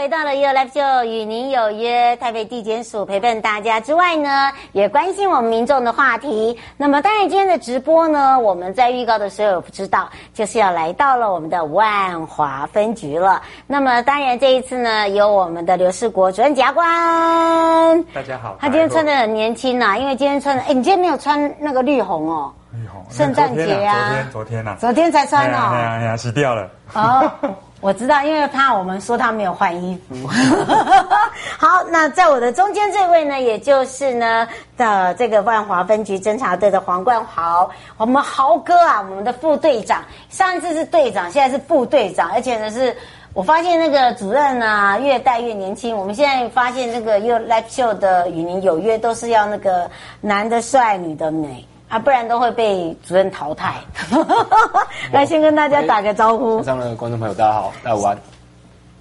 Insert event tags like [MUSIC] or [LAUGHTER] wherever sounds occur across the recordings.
回到了 You Live Show，与您有约。台北地检署陪伴大家之外呢，也关心我们民众的话题。那么，当然今天的直播呢，我们在预告的时候有不知道，就是要来到了我们的万华分局了。那么，当然这一次呢，有我们的刘世国主任检察官。大家好。他今天穿的很年轻呐、啊，因为今天穿的，哎，你今天没有穿那个绿红哦。绿红。圣诞节啊。昨天，昨天呐、啊。昨天才穿哦。哎呀哎呀，洗掉了。哦。我知道，因为怕我们说他没有换衣服。[LAUGHS] 好，那在我的中间这位呢，也就是呢的这个万华分局侦查队的黄冠豪，我们豪哥啊，我们的副队长，上一次是队长，现在是副队长，而且呢是，我发现那个主任啊越带越年轻。我们现在发现那个又 Live Show 的与您有约都是要那个男的帅，女的美。啊，不然都会被主任淘汰。[LAUGHS] 来，先跟大家打个招呼。上的观众朋友，大家好，大家午安。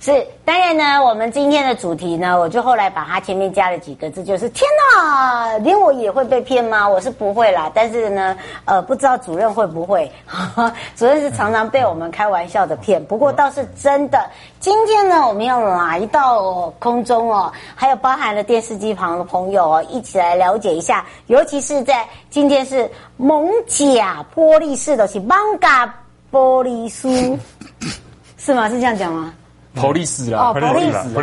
是，当然呢，我们今天的主题呢，我就后来把它前面加了几个字，就是天哪，连我也会被骗吗？我是不会啦，但是呢，呃，不知道主任会不会？[LAUGHS] 主任是常常被我们开玩笑的骗，不过倒是真的。今天呢，我们要来到空中哦，还有包含了电视机旁的朋友哦，一起来了解一下，尤其是在今天是艋舺玻璃市的是艋舺玻璃书，是吗？是这样讲吗？破历史啦！哦，破历史，破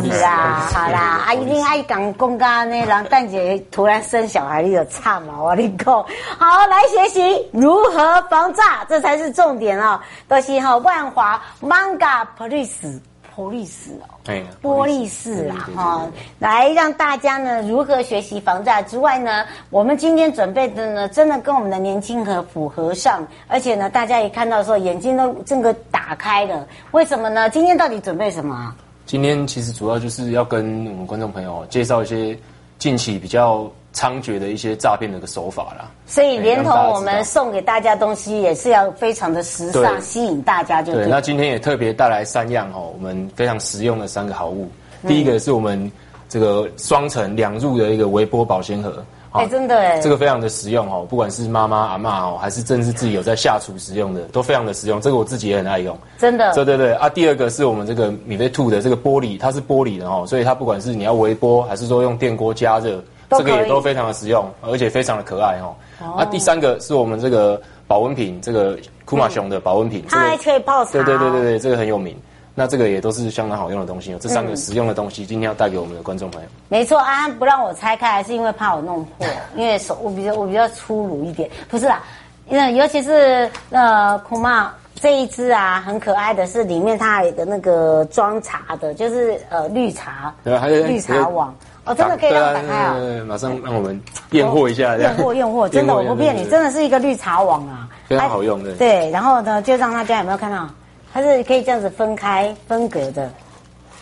历史啦！好啦，阿姨，你爱讲公家呢，然后蛋姐突然生小孩，你就差嘛！我跟你讲，好，来学习如何防诈，这才是重点哦。都是哈万华 Manga Police。玻璃市哦，对，玻璃市啦哈，来让大家呢如何学习防诈之外呢，我们今天准备的呢，真的跟我们的年轻和符合上，而且呢，大家一看到的时候眼睛都整个打开了。为什么呢？今天到底准备什么？今天其实主要就是要跟我们观众朋友介绍一些近期比较。猖獗的一些诈骗的一个手法啦，所以连同我们送给大家东西也是要非常的时尚，吸引大家就对。对，那今天也特别带来三样哦，我们非常实用的三个好物。第一个是我们这个双层两入的一个微波保鲜盒，哎，真的哎，这个非常的实用哦，不管是妈妈阿妈哦，还是正是自己有在下厨使用的，都非常的实用。这个我自己也很爱用，真的。对对对啊，第二个是我们这个米菲兔的这个玻璃，它是玻璃的哦，所以它不管是你要微波，还是说用电锅加热。这个也都非常的实用，而且非常的可爱哦。啊、第三个是我们这个保温瓶，这个库玛熊的保温瓶，它还可以泡茶。对对对对对，这个很有名。那这个也都是相当好用的东西哦。这三个实用的东西，今天要带给我们的观众朋友。没错，安安不让我拆开，还是因为怕我弄破，[LAUGHS] 因为手我比较我比较粗鲁一点。不是啦，那尤其是呃库玛这一支啊，很可爱的是里面它有个那个装茶的，就是呃绿茶，对，还有绿茶网。哦，真的可以让我打开啊！对对对，马上让我们验货一下。验货验货，真的我不骗你，真的是一个绿茶网啊，非常好用的。对，然后呢，就让大家有没有看到？它是可以这样子分开分隔的，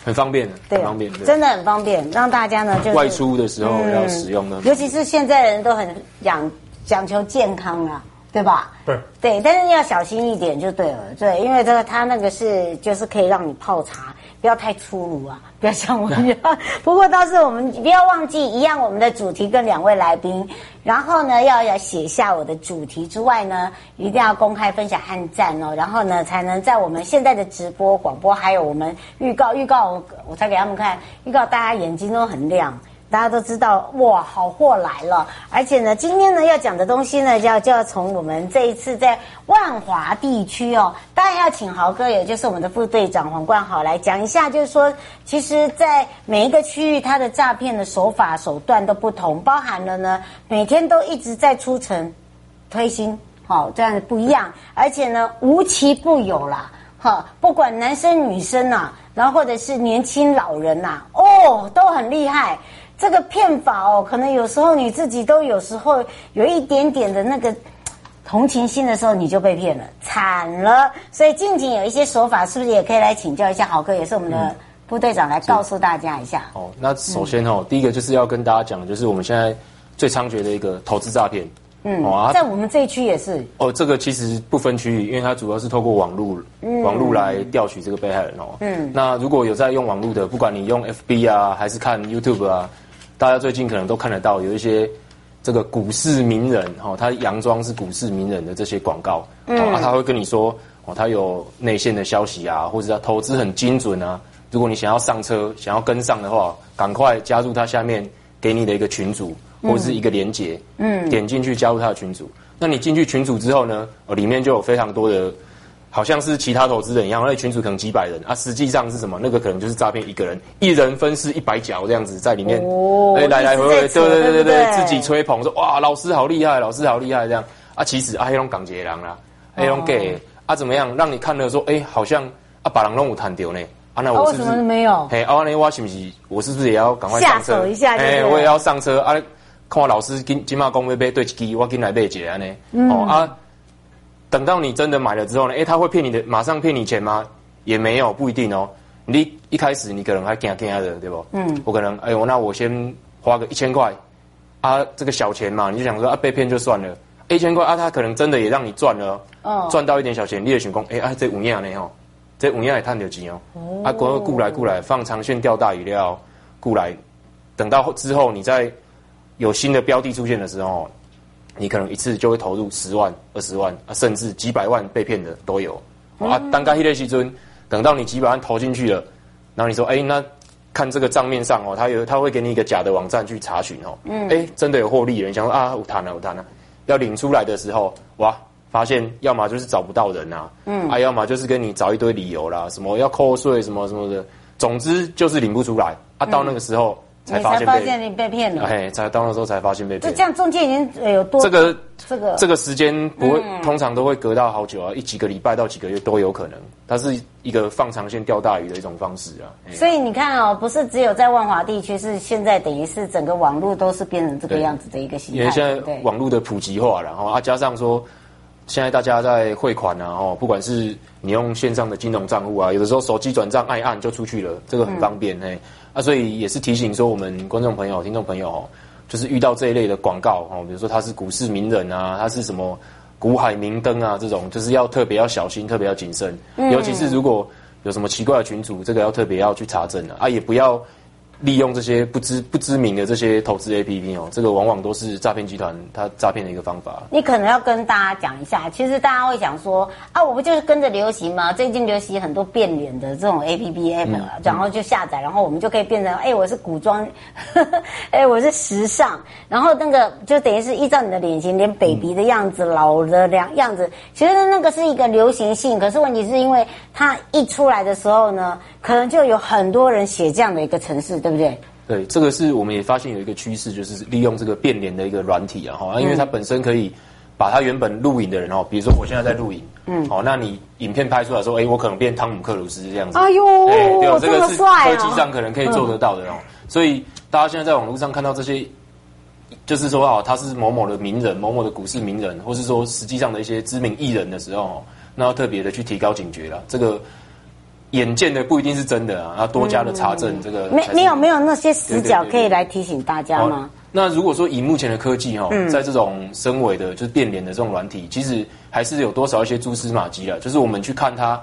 很方便的，对，方便，真的很方便，让大家呢就外出的时候要使用的。尤其是现在的人都很讲讲求健康啊，对吧？对对，但是要小心一点就对了，对，因为这个它那个是就是可以让你泡茶。不要太粗鲁啊！不要像我一样。[LAUGHS] 不过倒是我们不要忘记一样，我们的主题跟两位来宾，然后呢要要写下我的主题之外呢，一定要公开分享按赞哦，然后呢才能在我们现在的直播广播，还有我们预告预告我，我才给他们看预告，大家眼睛都很亮。大家都知道哇，好货来了！而且呢，今天呢要讲的东西呢，就要就要从我们这一次在万华地区哦，当然要请豪哥，也就是我们的副队长黄冠豪来讲一下，就是说，其实，在每一个区域，它的诈骗的手法手段都不同，包含了呢，每天都一直在出城推新，好，这样不一样，而且呢，无奇不有啦，哈，不管男生女生呐，然后或者是年轻老人呐，哦，都很厉害。这个骗法哦，可能有时候你自己都有时候有一点点的那个同情心的时候，你就被骗了，惨了。所以近景有一些手法，是不是也可以来请教一下豪哥？也是我们的部队长来告诉大家一下。哦，那首先哦，嗯、第一个就是要跟大家讲的就是我们现在最猖獗的一个投资诈骗。嗯，哦，在我们这一区也是。哦，这个其实不分区域，因为它主要是透过网络，嗯、网络来调取这个被害人哦。嗯，那如果有在用网络的，不管你用 FB 啊，还是看 YouTube 啊，大家最近可能都看得到有一些这个股市名人哦，他佯装是股市名人的这些广告，嗯，啊，他会跟你说哦，他有内线的消息啊，或者他投资很精准啊。如果你想要上车，想要跟上的话，赶快加入他下面给你的一个群组。或者是一个连接，嗯，点进去加入他的群组。那你进去群组之后呢，呃，里面就有非常多的，好像是其他投资人一样，那群主可能几百人啊，实际上是什么？那个可能就是诈骗一个人，一人分饰一百角这样子在里面，哦，哎，来来回回，对对对对对，自己吹捧说哇，老师好厉害，老师好厉害这样啊，其实啊，黑龙港捷狼啦，黑龙 gay 啊，怎么样？让你看了说，哎，好像啊，把人弄有弹掉呢。啊，那我是不是没有？嘿，啊，那我是不是我是不是也要赶快上车一下？哎，我也要上车啊。看我老师今今嘛讲要买对一支，我今来买一个安尼。嗯、哦啊，等到你真的买了之后呢？诶、欸，他会骗你的，马上骗你钱吗？也没有，不一定哦。你一开始你可能还惊惊的，对不？嗯。我可能，哎呦，那我先花个一千块啊，这个小钱嘛，你就想说啊，被骗就算了，一千块啊，他可能真的也让你赚了，哦，赚到一点小钱，你也想讲，哎、欸、啊，这五样呢吼，这五样也赚到钱哦。哦。啊，过过来过来，放长线钓大鱼料，过来，等到之后你再。有新的标的出现的时候，你可能一次就会投入十万、二十万啊，甚至几百万被骗的都有。嗯、啊，当该一类西尊，等到你几百万投进去了，然后你说，哎、欸，那看这个账面上哦，他有他会给你一个假的网站去查询哦，嗯，哎、欸，真的有获利了，你想说啊，我谈了，我谈了，要领出来的时候，哇，发现要么就是找不到人啊，嗯，啊，要么就是跟你找一堆理由啦，什么要扣税什么什么的，总之就是领不出来。啊，到那个时候。嗯才发现，你被骗了，哎，才到那时候才发现被骗。就这样，中间已经有多这个这个这个时间不会，嗯、通常都会隔到好久啊，一几个礼拜到几个月都有可能。它是一个放长线钓大鱼的一种方式啊。所以你看哦，不是只有在万华地区，是现在等于是整个网络都是变成这个样子的一个形态。因为现在网络的普及化，然后啊，加上说现在大家在汇款啊，哦，不管是你用线上的金融账户啊，有的时候手机转账按一按就出去了，这个很方便，哎、嗯。啊，所以也是提醒说，我们观众朋友、听众朋友哦，就是遇到这一类的广告哦，比如说他是股市名人啊，他是什么股海明灯啊，这种就是要特别要小心，特别要谨慎，嗯、尤其是如果有什么奇怪的群主，这个要特别要去查证啊，啊，也不要。利用这些不知不知名的这些投资 APP 哦，这个往往都是诈骗集团它诈骗的一个方法。你可能要跟大家讲一下，其实大家会想说啊，我不就是跟着流行吗？最近流行很多变脸的这种 APP app，、嗯、然后就下载，然后我们就可以变成哎，我是古装，[LAUGHS] 哎，我是时尚，然后那个就等于是依照你的脸型，连 baby 的样子、嗯、老的样样子，其实那个是一个流行性。可是问题是因为它一出来的时候呢，可能就有很多人写这样的一个城市。对不对？对，这个是我们也发现有一个趋势，就是利用这个变脸的一个软体啊，哈，因为它本身可以把它原本录影的人哦，比如说我现在在录影，嗯，哦，那你影片拍出来说，哎，我可能变汤姆克鲁斯这样子，哎呦，对，这个是科技上可能可以做得到的哦。所以大家现在在网络上看到这些，就是说啊，他是某某的名人，某某的股市名人，或是说实际上的一些知名艺人的时候，那要特别的去提高警觉了，这个。眼见的不一定是真的啊，要多加的查证。嗯、这个没没有没有那些死角可以来提醒大家吗？那如果说以目前的科技哈、在这种深伪的，就是变脸的这种软体，其实还是有多少一些蛛丝马迹的。就是我们去看它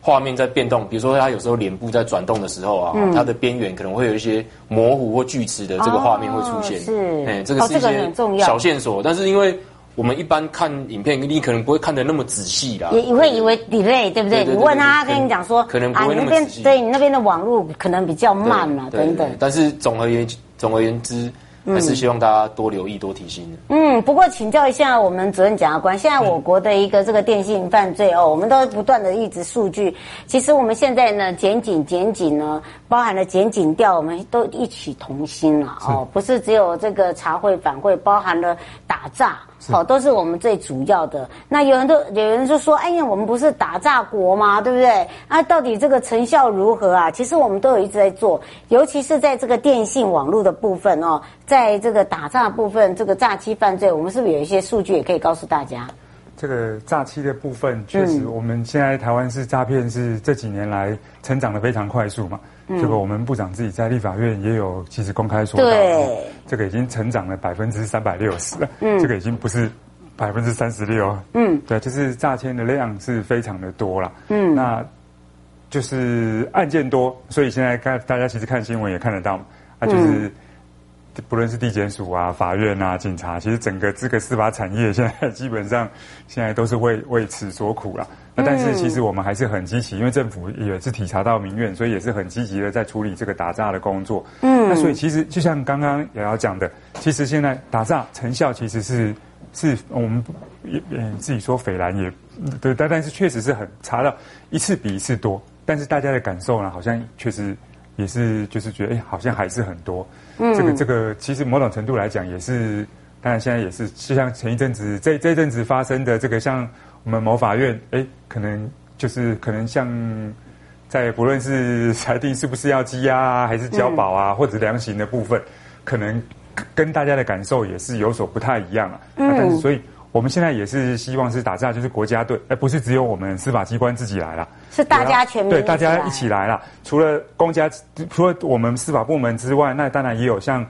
画面在变动，比如说它有时候脸部在转动的时候啊，嗯、它的边缘可能会有一些模糊或锯齿的这个画面会出现。哦、是，哎，这个是一些小线索，但是因为。我们一般看影片，你可能不会看的那么仔细啦，也会以为 delay，对不对？你问他，他跟你讲说，可能不会那么仔细。啊，你那边对你那边的网络可能比较慢嘛，等等。但是总而言总而言之。还是希望大家多留意、多提醒。嗯，不过请教一下我们主任检察官，现在我国的一个这个电信犯罪哦，我们都不断的一直数据。其实我们现在呢，检警、检警呢，包含了检警调，我们都一起同心了哦，不是只有这个查会反会，包含了打诈，哦，都是我们最主要的。那有人都有人就说，哎呀，我们不是打诈国吗？对不对？啊，到底这个成效如何啊？其实我们都有一直在做，尤其是在这个电信网络的部分哦。在这个打诈部分，这个诈欺犯罪，我们是不是有一些数据也可以告诉大家？这个诈欺的部分，确实我们现在台湾是诈骗是这几年来成长的非常快速嘛。嗯、这个我们部长自己在立法院也有其实公开说到，对这个已经成长了百分之三百六十了。嗯，这个已经不是百分之三十六。嗯，对，就是诈骗的量是非常的多了。嗯，那就是案件多，所以现在看大家其实看新闻也看得到，啊，就是。嗯不论是地检署啊、法院啊、警察，其实整个这个司法产业现在基本上现在都是为 [LAUGHS] 为此所苦了。那但是其实我们还是很积极，因为政府也是体察到民怨，所以也是很积极的在处理这个打诈的工作。嗯，那所以其实就像刚刚瑶瑶讲的，其实现在打诈成效其实是是我们也自己说斐然也对，但但是确实是很查到一次比一次多，但是大家的感受呢，好像确实也是就是觉得哎，好像还是很多。嗯，这个这个其实某种程度来讲也是，当然现在也是，就像前一阵子这这一阵子发生的这个，像我们某法院，哎，可能就是可能像在不论是裁定是不是要羁押啊，还是交保啊，嗯、或者量刑的部分，可能跟大家的感受也是有所不太一样啊。嗯，但是所以。我们现在也是希望是打诈，就是国家队，而不是只有我们司法机关自己来了，是大家全民对大家一起来了。除了公家，除了我们司法部门之外，那当然也有像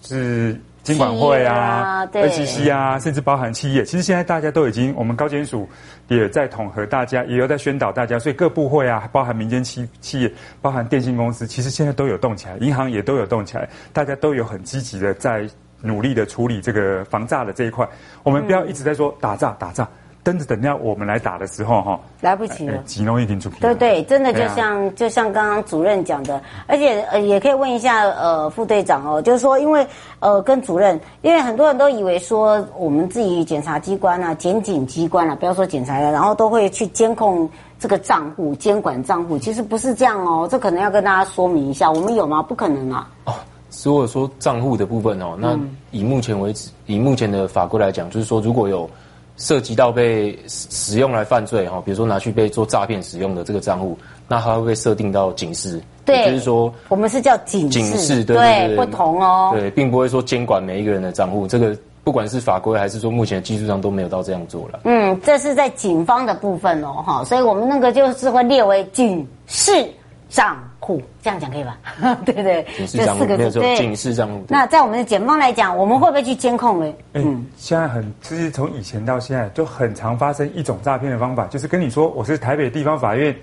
是金管会啊、NCC 啊，甚至包含企业。其实现在大家都已经，我们高检署也在统合大家，也有在宣导大家，所以各部会啊，包含民间企企业，包含电信公司，其实现在都有动起来，银行也都有动起来，大家都有很积极的在。努力的处理这个防诈的这一块，我们不要一直在说打诈打诈，等着等到我们来打的时候哈，来不及了，急弄一点出去。对对，真的就像就像刚刚主任讲的，而且呃也可以问一下呃副队长哦，就是说因为呃跟主任，因为很多人都以为说我们自己检察机关啊、检警机关啊，不要说检察了，然后都会去监控这个账户、监管账户，其实不是这样哦，这可能要跟大家说明一下，我们有吗？不可能啊。哦如果说账户的部分哦，那以目前为止，以目前的法规来讲，就是说如果有涉及到被使用来犯罪哈，比如说拿去被做诈骗使用的这个账户，那它会被设定到警示，对，就是说我们是叫警警示，对对对，不同哦，对，并不会说监管每一个人的账户，这个不管是法规还是说目前的技术上都没有到这样做了。嗯，这是在警方的部分哦，哈，所以我们那个就是会列为警示。账户这样讲可以吧？[LAUGHS] 对对，这四个字对。警示账户。那在我们的检方来讲，我们会不会去监控呢？嗯，现在很，就是从以前到现在，就很常发生一种诈骗的方法，就是跟你说我是台北地方法院，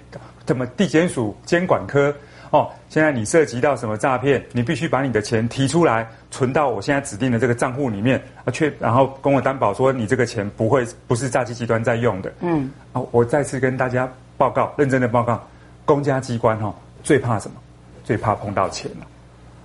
怎么地检署监管科哦，现在你涉及到什么诈骗，你必须把你的钱提出来，存到我现在指定的这个账户里面，啊，确然后跟我担保说你这个钱不会不是诈欺集团在用的。嗯，啊，我再次跟大家报告，认真的报告。公家机关哈最怕什么？最怕碰到钱了。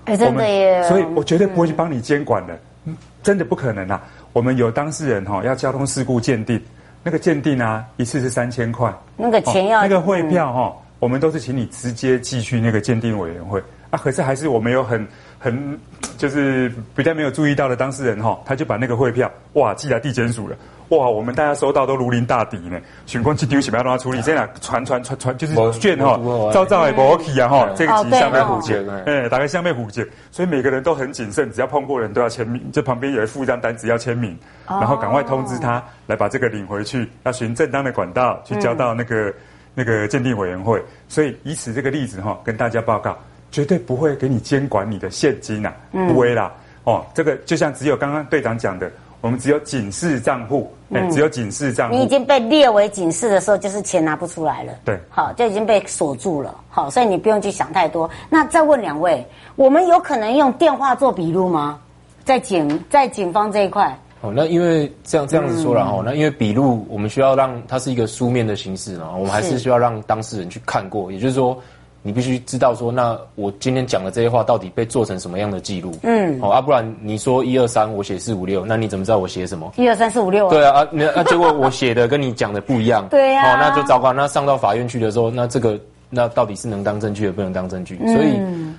哎，真的耶！所以我绝对不会去帮你监管的，嗯，真的不可能啊！我们有当事人哈要交通事故鉴定，那个鉴定啊一次是三千块，那个钱要那个汇票哈，我们都是请你直接寄去那个鉴定委员会啊。可是还是我们有很很就是比较没有注意到的当事人哈，他就把那个汇票哇寄来地检署了。哇，我们大家收到都如临大敌呢。选光去丢起，不要让他处理。这样传传传传，就是卷哈，照照也不 OK 啊哈。这个其实相当虎结，哎，大概相当虎结。所以每个人都很谨慎，只要碰过人都要签名。这旁边有一附一张单子要签名，然后赶快通知他来把这个领回去，要循正当的管道去交到那个那个鉴定委员会。所以以此这个例子哈，跟大家报告，绝对不会给你监管你的现金呐，不会啦。哦，这个就像只有刚刚队长讲的。我们只有警示账户，哎、嗯，只有警示账户。你已经被列为警示的时候，就是钱拿不出来了。对，好，就已经被锁住了。好，所以你不用去想太多。那再问两位，我们有可能用电话做笔录吗？在警在警方这一块？哦，那因为这样这样子说了哈，嗯、那因为笔录我们需要让它是一个书面的形式呢，我们还是需要让当事人去看过，也就是说。你必须知道说，那我今天讲的这些话到底被做成什么样的记录？嗯，好啊，不然你说一二三，我写四五六，那你怎么知道我写什么？一二三四五六啊？对啊，啊，那那结果我写的跟你讲的不一样，[LAUGHS] 对呀，哦，那就糟糕。那上到法院去的时候，那这个那到底是能当证据，也不能当证据？所以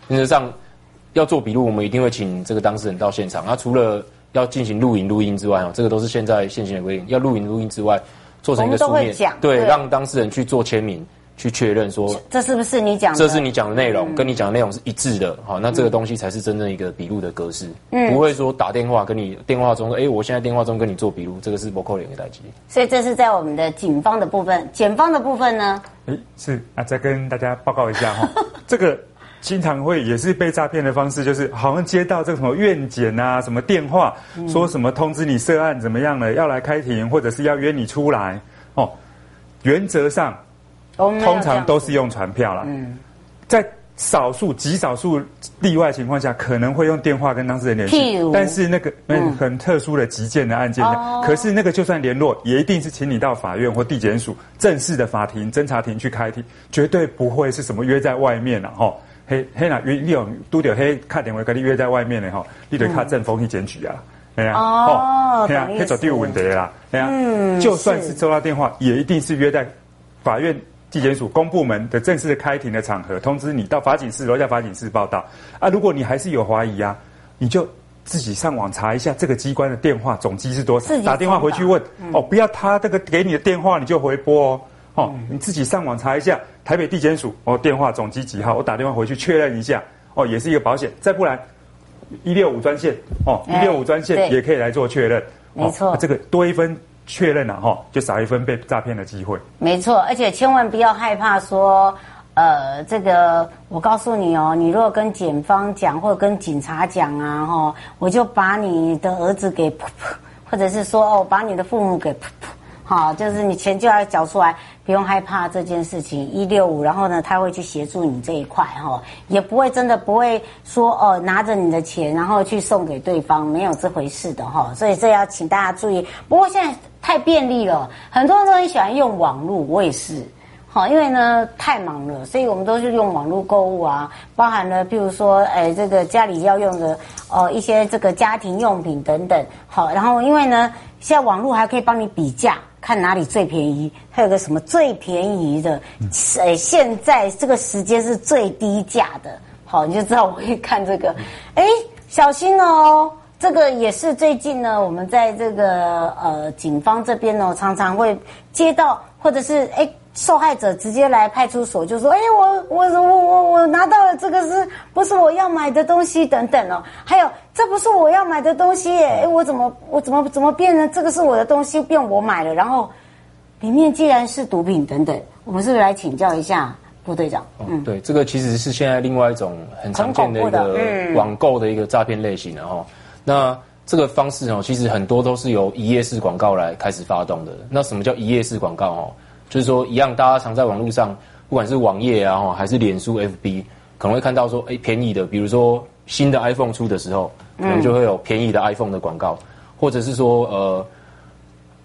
原则上要做笔录，我们一定会请这个当事人到现场。那除了要进行录影录音之外，哦，这个都是现在现行的规定，要录影录音之外，做成一个书面，对，让当事人去做签名。去确认说，这是不是你讲的？这是你讲的内容，跟你讲的内容是一致的。好，那这个东西才是真正一个笔录的格式，不会说打电话跟你电话中，哎，我现在电话中跟你做笔录，这个是不扣脸的代机。所以这是在我们的警方的部分，检方的部分呢？哎，是啊，再跟大家报告一下哈，[LAUGHS] 这个经常会也是被诈骗的方式，就是好像接到这个什么院检啊，什么电话，说什么通知你涉案怎么样了，要来开庭，或者是要约你出来哦，原则上。通常都是用传票啦，嗯，在少数极少数例外情况下，可能会用电话跟当事人联系。但是那个很特殊的急件的案件，可是那个就算联络，也一定是请你到法院或地检署正式的法庭侦查庭去开庭，绝对不会是什么约在外面了哈。嘿，嘿那约你有都得嘿看电话跟你约在外面的哈，你得看政风去检举啊，哎呀，哦，对啊，嘿走第五问题啦，哎呀，就算是收到电话，也一定是约在法院。地检署公部门的正式的开庭的场合，通知你到法警室楼下法警室报到啊。如果你还是有怀疑啊，你就自己上网查一下这个机关的电话总机是多少，打电话回去问、嗯、哦，不要他这个给你的电话你就回拨哦，哦，你自己上网查一下台北地检署哦电话总机几号，我打电话回去确认一下哦，也是一个保险。再不然一六五专线哦，一六五专线也可以来做确认，没错、哦，这个多一分。确认了哈，就少一分被诈骗的机会。没错，而且千万不要害怕说，呃，这个我告诉你哦，你如果跟检方讲或者跟警察讲啊，哈，我就把你的儿子给噗噗，或者是说哦，把你的父母给噗噗。好，就是你钱就要缴出来，不用害怕这件事情。一六五，然后呢，他会去协助你这一块，哈，也不会真的不会说哦，拿着你的钱然后去送给对方，没有这回事的哈。所以这要请大家注意。不过现在太便利了，很多人都很喜欢用网络，我也是。好，因为呢太忙了，所以我们都是用网络购物啊，包含了譬如说，哎，这个家里要用的哦一些这个家庭用品等等。好，然后因为呢，现在网络还可以帮你比价。看哪里最便宜，还有个什么最便宜的，呃，现在这个时间是最低价的，好，你就知道我会看这个，哎，小心哦，这个也是最近呢，我们在这个呃警方这边呢，常常会接到，或者是哎。受害者直接来派出所就说：“哎，我我我我我拿到了这个是不是我要买的东西等等哦？还有这不是我要买的东西耶，哎，我怎么我怎么怎么变成这个是我的东西变我买了？然后里面既然是毒品等等，我们是不是来请教一下副队长？嗯，对，这个其实是现在另外一种很常见的一个网购的一个诈骗类型，然后那这个方式哦，其实很多都是由一页式广告来开始发动的。那什么叫一页式广告哦？就是说，一样，大家常在网络上，不管是网页啊，还是脸书、FB，可能会看到说，哎，便宜的，比如说新的 iPhone 出的时候，可能就会有便宜的 iPhone 的广告，或者是说，呃，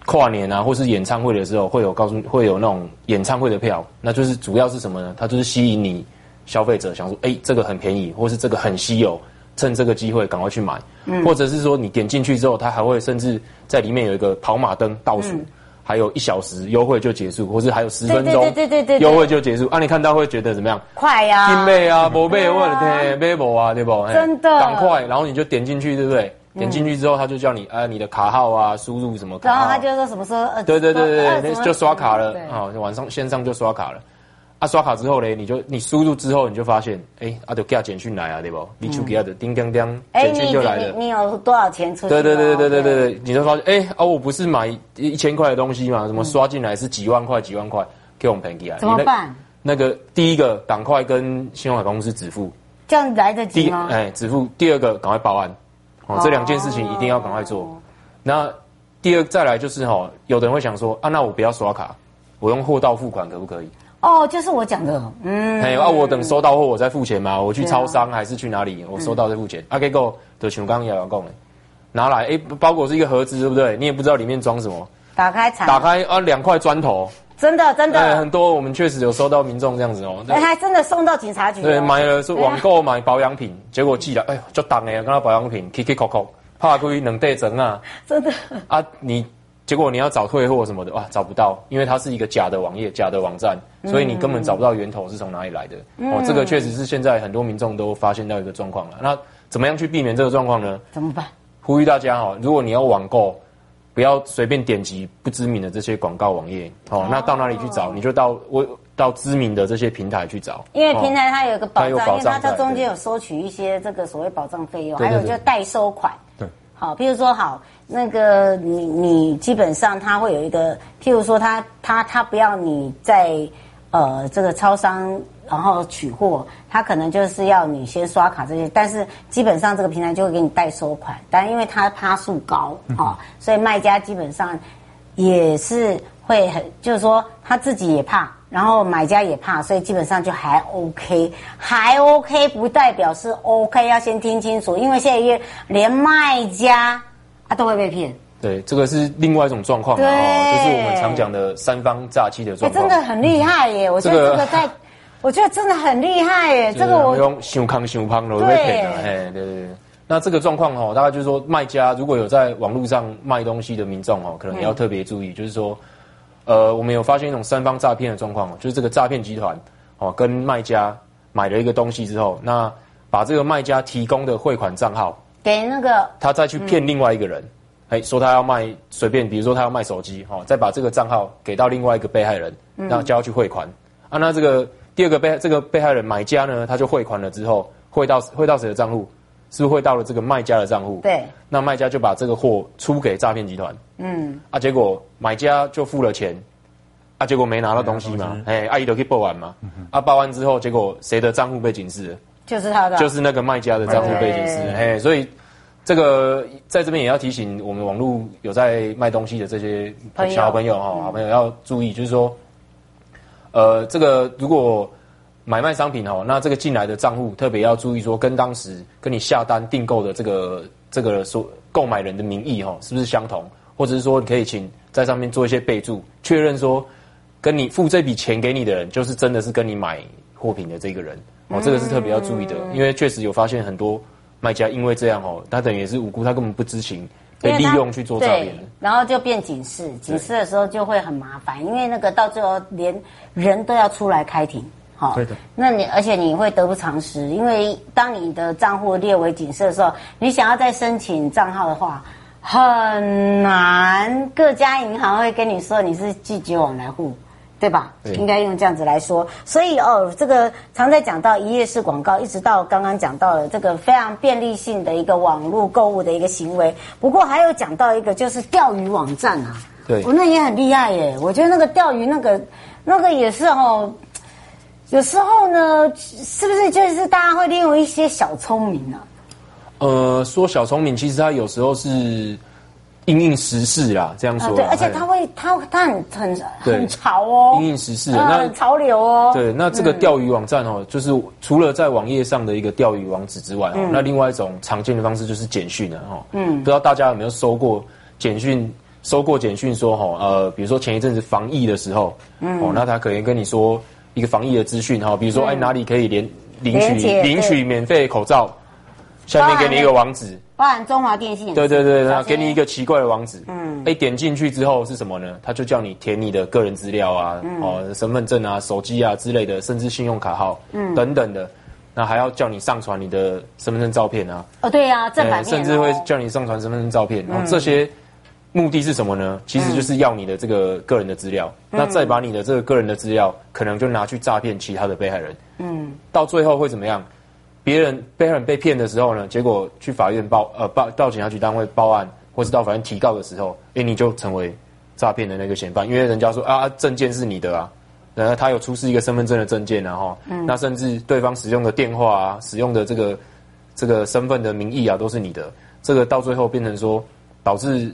跨年啊，或是演唱会的时候，会有告诉，会有那种演唱会的票，那就是主要是什么呢？它就是吸引你消费者想说，哎，这个很便宜，或是这个很稀有，趁这个机会赶快去买，或者是说你点进去之后，它还会甚至在里面有一个跑马灯倒数。还有一小时优惠就结束，或是还有十分钟对对对优惠就结束啊！你看到会觉得怎么样？快呀！金妹啊，宝贝，我的天，买不啊，对不？真的，赶快！然后你就点进去，对不对？点进去之后，他就叫你啊，你的卡号啊，输入什么？然后他就说什么时候？对对对对对，就刷卡了啊！晚上线上就刷卡了。啊，刷卡之后嘞，你就你输入之后，你就发现，哎，啊，就给他简讯来啊，对不？你就给他的叮叮叮，简讯就来了。你有多少钱出去？对对对对对对对，你就发现，哎，啊，我不是买一千块的东西嘛，怎么刷进来是几万块几万块，给我们便宜啊？怎么办？那个第一个赶快跟信用卡公司止付，这样来得及吗？哎，止付。第二个赶快报案，哦，这两件事情一定要赶快做。那第二再来就是哈，有的人会想说，啊，那我不要刷卡，我用货到付款可不可以？哦，就是我讲的，嗯，哎，啊，我等收到货我再付钱嘛，我去超商还是去哪里，我收到再付钱。啊，可以够，就像刚刚瑶瑶讲的，拿来，哎，包裹是一个盒子，对不对？你也不知道里面装什么，打开查，打开啊，两块砖头，真的真的，哎，很多我们确实有收到民众这样子哦，哎，还真的送到警察局，对，买了是网购买保养品，结果寄来，哎呦，就当哎，刚刚保养品，K K 扣扣，怕亏能对整啊，[LAUGHS] 真的。啊，你。结果你要找退货什么的哇，找不到，因为它是一个假的网页、假的网站，所以你根本找不到源头是从哪里来的。嗯、哦，这个确实是现在很多民众都发现到一个状况了。那怎么样去避免这个状况呢？怎么办？呼吁大家哦，如果你要网购，不要随便点击不知名的这些广告网页。哦，那到哪里去找？你就到我到知名的这些平台去找，因为平台它有个保障，哦、保障因为它它中间有收取一些这个所谓保障费用，还有就代收款。对，好，比如说好，那个你你基本上他会有一个，譬如说他他他不要你在呃这个超商然后取货，他可能就是要你先刷卡这些，但是基本上这个平台就会给你代收款，但因为它趴数高啊、哦，所以卖家基本上也是会很，就是说他自己也怕。然后买家也怕，所以基本上就还 OK，还 OK 不代表是 OK，要先听清楚，因为现在连卖家啊都会被骗。对，这个是另外一种状况，对哦，就是我们常讲的三方诈欺的状况。真的很厉害耶！嗯、我觉得这个在，这个、[LAUGHS] 我觉得真的很厉害耶！这个我用熊康熊胖的被骗了，哎，对对对。那这个状况哦，大概就是说，卖家如果有在网络上卖东西的民众哦，可能也要特别注意，嗯、就是说。呃，我们有发现一种三方诈骗的状况，就是这个诈骗集团哦，跟卖家买了一个东西之后，那把这个卖家提供的汇款账号给那个，他再去骗另外一个人，哎、嗯，说他要卖随便，比如说他要卖手机，哦，再把这个账号给到另外一个被害人，然后叫他去汇款。嗯、啊，那这个第二个被这个被害人买家呢，他就汇款了之后，汇到汇到谁的账户？是不是汇到了这个卖家的账户？对。那卖家就把这个货出给诈骗集团。嗯。啊，结果买家就付了钱，啊，结果没拿到东西嘛？哎，阿姨都可以报案嘛？嗯、哼啊，报完之后，结果谁的账户被警示了？就是他的。就是那个卖家的账户背景是。哎，所以这个在这边也要提醒我们网络有在卖东西的这些小朋友哈，友嗯、好朋友要注意，就是说，呃，这个如果。买卖商品哦，那这个进来的账户特别要注意说，跟当时跟你下单订购的这个这个所购买人的名义哈，是不是相同？或者是说，你可以请在上面做一些备注，确认说跟你付这笔钱给你的人，就是真的是跟你买货品的这个人哦，这个是特别要注意的，因为确实有发现很多卖家因为这样哦，他等于也是无辜，他根本不知情，被利用去做诈骗，然后就变警示，警示的时候就会很麻烦，因为那个到最后连人都要出来开庭。好，对的。那你而且你会得不偿失，因为当你的账户列为警示的时候，你想要再申请账号的话，很难。各家银行会跟你说你是拒绝往来户，对吧？对。应该用这样子来说。所以哦，这个常在讲到一页式广告，一直到刚刚讲到了这个非常便利性的一个网络购物的一个行为。不过还有讲到一个就是钓鱼网站啊，对，我那也很厉害耶。我觉得那个钓鱼那个那个也是哦。有时候呢，是不是就是大家会利用一些小聪明呢、啊？呃，说小聪明，其实他有时候是因应时事啦，这样说、啊。对，而且他会，他他很很很潮哦，因应时事，那很潮流哦。对，那这个钓鱼网站哦，嗯、就是除了在网页上的一个钓鱼网址之外哦，嗯、那另外一种常见的方式就是简讯了哈。嗯，不知道大家有没有收过简讯？收过简讯说哈，呃，比如说前一阵子防疫的时候，嗯，哦，那他可能跟你说。一个防疫的资讯哈，比如说哎哪里可以连领取领取免费口罩，下面给你一个网址，包含中华电信。对对对，然后给你一个奇怪的网址，嗯，哎点进去之后是什么呢？他就叫你填你的个人资料啊，哦身份证啊、手机啊之类的，甚至信用卡号，嗯等等的，那还要叫你上传你的身份证照片啊。哦对啊，正版甚至会叫你上传身份证照片，然后这些。目的是什么呢？其实就是要你的这个个人的资料，嗯、那再把你的这个个人的资料，可能就拿去诈骗其他的被害人。嗯，到最后会怎么样？别人被害人被骗的时候呢，结果去法院报呃报到警察局单位报案，或是到法院提告的时候，哎，你就成为诈骗的那个嫌犯，因为人家说啊，证件是你的啊，然后他有出示一个身份证的证件，然后，嗯，那甚至对方使用的电话啊，使用的这个这个身份的名义啊，都是你的，这个到最后变成说导致。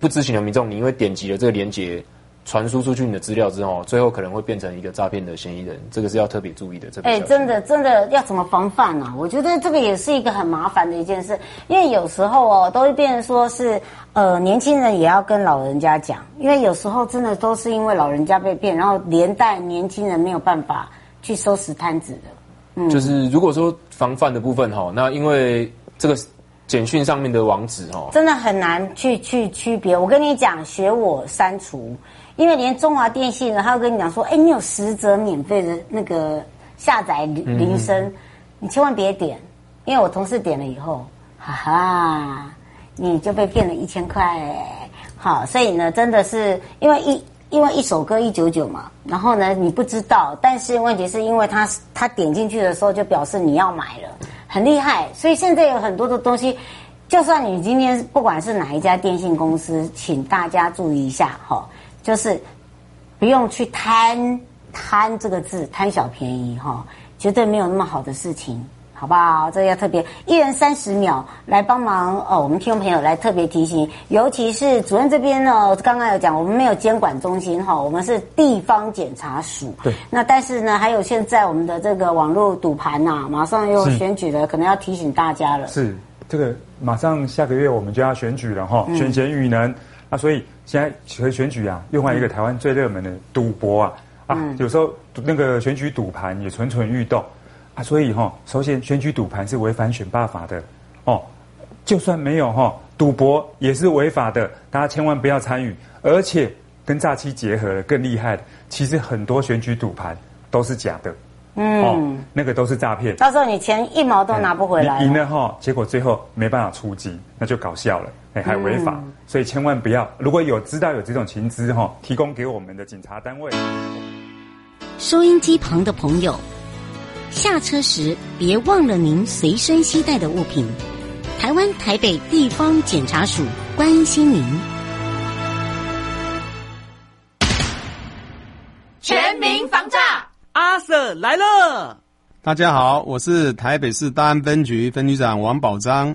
不知情的民众，你因为点击了这个连结，传输出去你的资料之后，最后可能会变成一个诈骗的嫌疑人，这个是要特别注意的。这哎、欸，真的真的要怎么防范呢、啊？我觉得这个也是一个很麻烦的一件事，因为有时候哦，都会变成说是呃，年轻人也要跟老人家讲，因为有时候真的都是因为老人家被骗，然后连带年轻人没有办法去收拾摊子的。嗯，就是如果说防范的部分哈，那因为这个。简讯上面的网址哦，真的很难去去区别。我跟你讲，学我删除，因为连中华电信呢，他会跟你讲说，哎，你有十折免费的那个下载铃声，你千万别点，因为我同事点了以后，哈哈，你就被骗了一千块。好，所以呢，真的是因为一因为一首歌一九九嘛，然后呢你不知道，但是问题是因为他他点进去的时候就表示你要买了，很厉害。所以现在有很多的东西，就算你今天不管是哪一家电信公司，请大家注意一下哈，就是不用去贪贪这个字，贪小便宜哈，绝对没有那么好的事情。好不好？这个要特别一人三十秒来帮忙哦。我们听众朋友来特别提醒，尤其是主任这边呢，刚刚有讲，我们没有监管中心哈，我们是地方检察署。对。那但是呢，还有现在我们的这个网络赌盘呐，马上又选举了，可能要提醒大家了。是这个，马上下个月我们就要选举了哈，选贤与能啊，所以现在选选举啊，另外一个台湾最热门的赌博啊啊，有时候那个选举赌盘也蠢蠢欲动。啊，所以哈、哦，首先选举赌盘是违反选罢法的，哦，就算没有哈、哦，赌博也是违法的，大家千万不要参与。而且跟诈欺结合了更厉害的，其实很多选举赌盘都是假的，嗯，哦，那个都是诈骗。到时候你钱一毛都拿不回来，赢了哈，结果最后没办法出击，那就搞笑了，哎，还违法，嗯、所以千万不要。如果有知道有这种情资哈，提供给我们的警察单位。收音机旁的朋友。下车时别忘了您随身携带的物品。台湾台北地方检察署关心您。全民防诈，阿 Sir 来了。大家好，我是台北市大安分局分局长王宝章。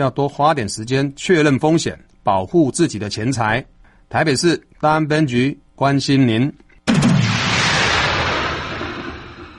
要多花点时间确认风险，保护自己的钱财。台北市大安分局关心您。